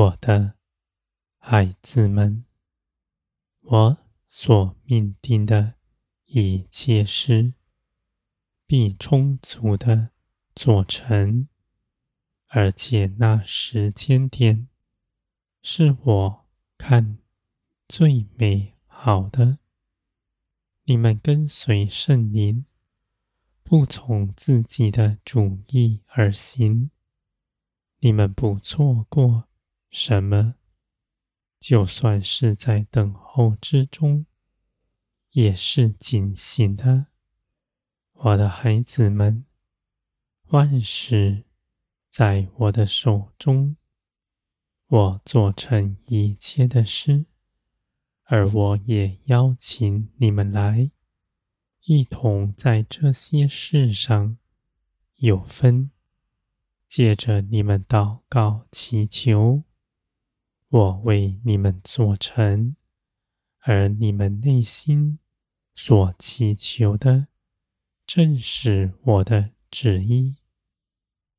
我的孩子们，我所命定的一切事，必充足的做成，而且那时间点是我看最美好的。你们跟随圣灵，不从自己的主意而行，你们不错过什么。就算是在等候之中，也是警醒的。我的孩子们，万事在我的手中，我做成一切的事，而我也邀请你们来，一同在这些事上有分。借着你们祷告祈求，我为你们做成，而你们内心所祈求的。正是我的旨意，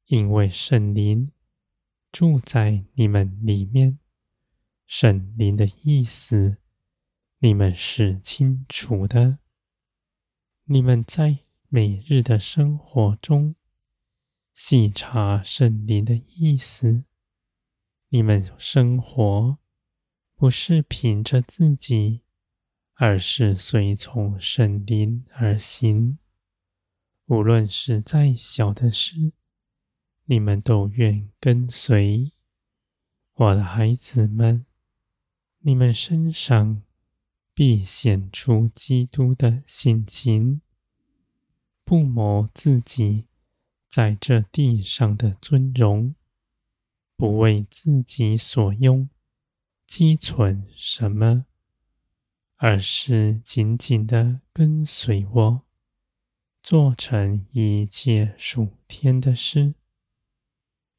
因为圣灵住在你们里面，圣灵的意思你们是清楚的。你们在每日的生活中细察圣灵的意思，你们生活不是凭着自己，而是随从圣灵而行。无论是再小的事，你们都愿跟随。我的孩子们，你们身上必显出基督的性情，不谋自己在这地上的尊荣，不为自己所用，积存什么，而是紧紧的跟随我。做成一切属天的事，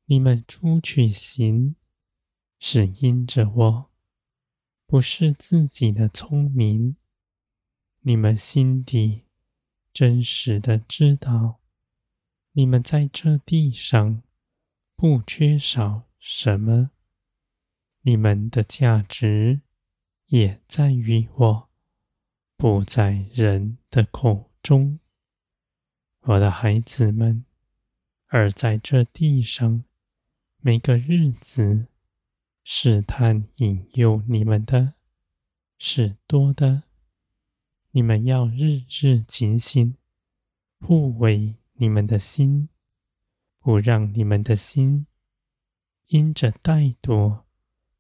你们出去行，是因着我，不是自己的聪明。你们心底真实的知道，你们在这地上不缺少什么，你们的价值也在于我，不在人的口中。我的孩子们，而在这地上，每个日子试探引诱你们的，是多的。你们要日日警醒，护卫你们的心，不让你们的心因着怠惰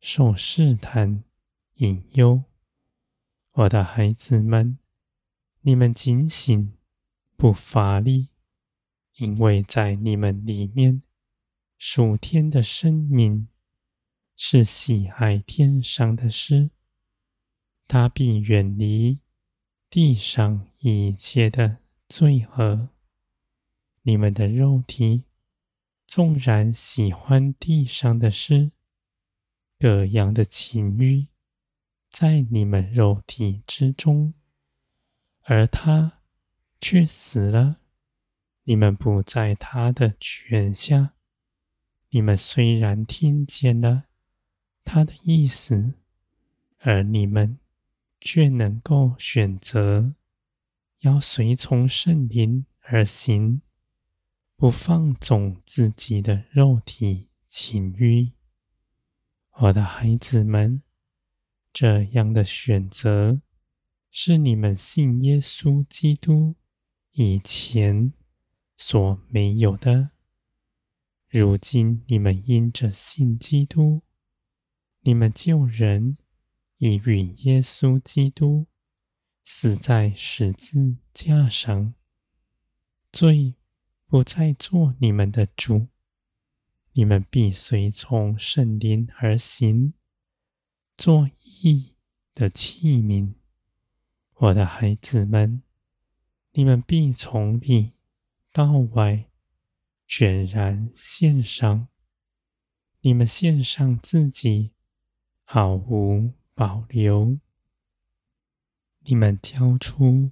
受试探引诱。我的孩子们，你们警醒。不乏力，因为在你们里面，属天的生命是喜爱天上的事，他必远离地上一切的罪恶。你们的肉体纵然喜欢地上的事，各样的情欲在你们肉体之中，而他。却死了，你们不在他的权下。你们虽然听见了他的意思，而你们却能够选择要随从圣灵而行，不放纵自己的肉体情欲。我的孩子们，这样的选择是你们信耶稣基督。以前所没有的，如今你们因着信基督，你们救人已与耶稣基督死在十字架上，罪不再做你们的主，你们必随从圣灵而行，做义的器皿，我的孩子们。你们必从里到外全然献上，你们献上自己，毫无保留。你们交出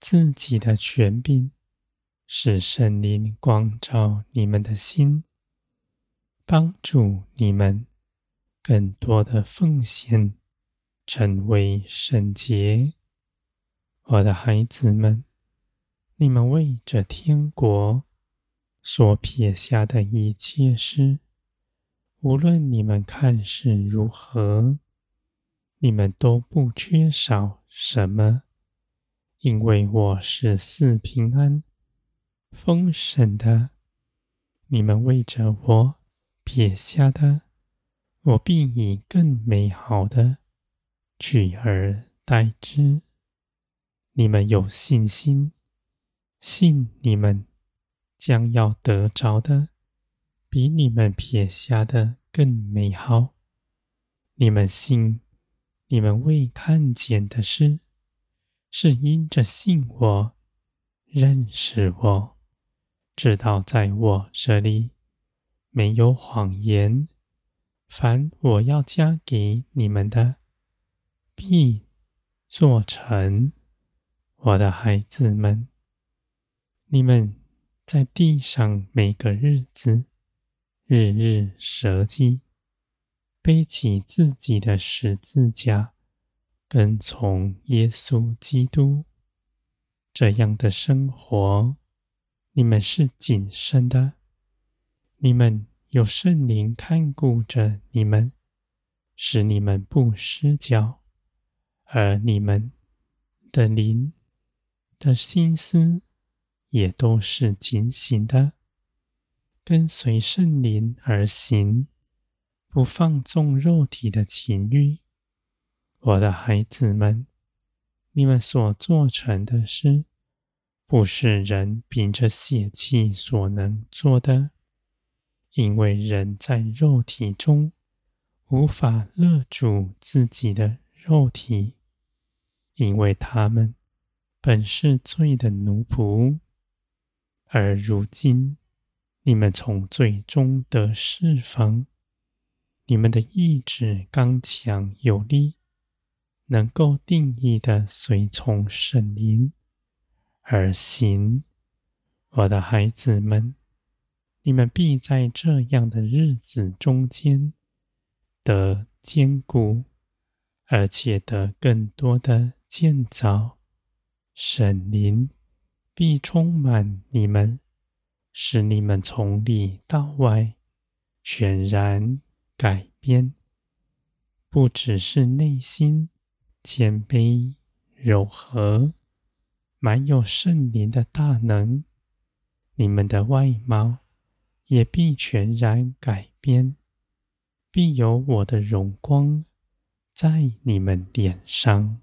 自己的权柄，使圣灵光照你们的心，帮助你们更多的奉献，成为圣洁。我的孩子们，你们为着天国所撇下的一切事，无论你们看是如何，你们都不缺少什么，因为我是四平安、丰盛的。你们为着我撇下的，我必以更美好的取而代之。你们有信心，信你们将要得着的，比你们撇下的更美好。你们信，你们未看见的事，是因着信我，认识我，知道在我这里没有谎言。凡我要加给你们的，必做成。我的孩子们，你们在地上每个日子，日日舍己，背起自己的十字架，跟从耶稣基督。这样的生活，你们是谨慎的，你们。有圣灵看顾着你们，使你们不失脚，而你们的灵的心思也都是警醒的，跟随圣灵而行，不放纵肉体的情欲。我的孩子们，你们所做成的事，不是人凭着血气所能做的。因为人在肉体中无法勒住自己的肉体，因为他们本是罪的奴仆。而如今你们从罪中得释放，你们的意志刚强有力，能够定义的随从圣灵而行。我的孩子们。你们必在这样的日子中间得坚固，而且得更多的建造。神灵必充满你们，使你们从里到外全然改变，不只是内心谦卑柔和，满有圣灵的大能，你们的外貌。也必全然改变，必有我的荣光在你们脸上。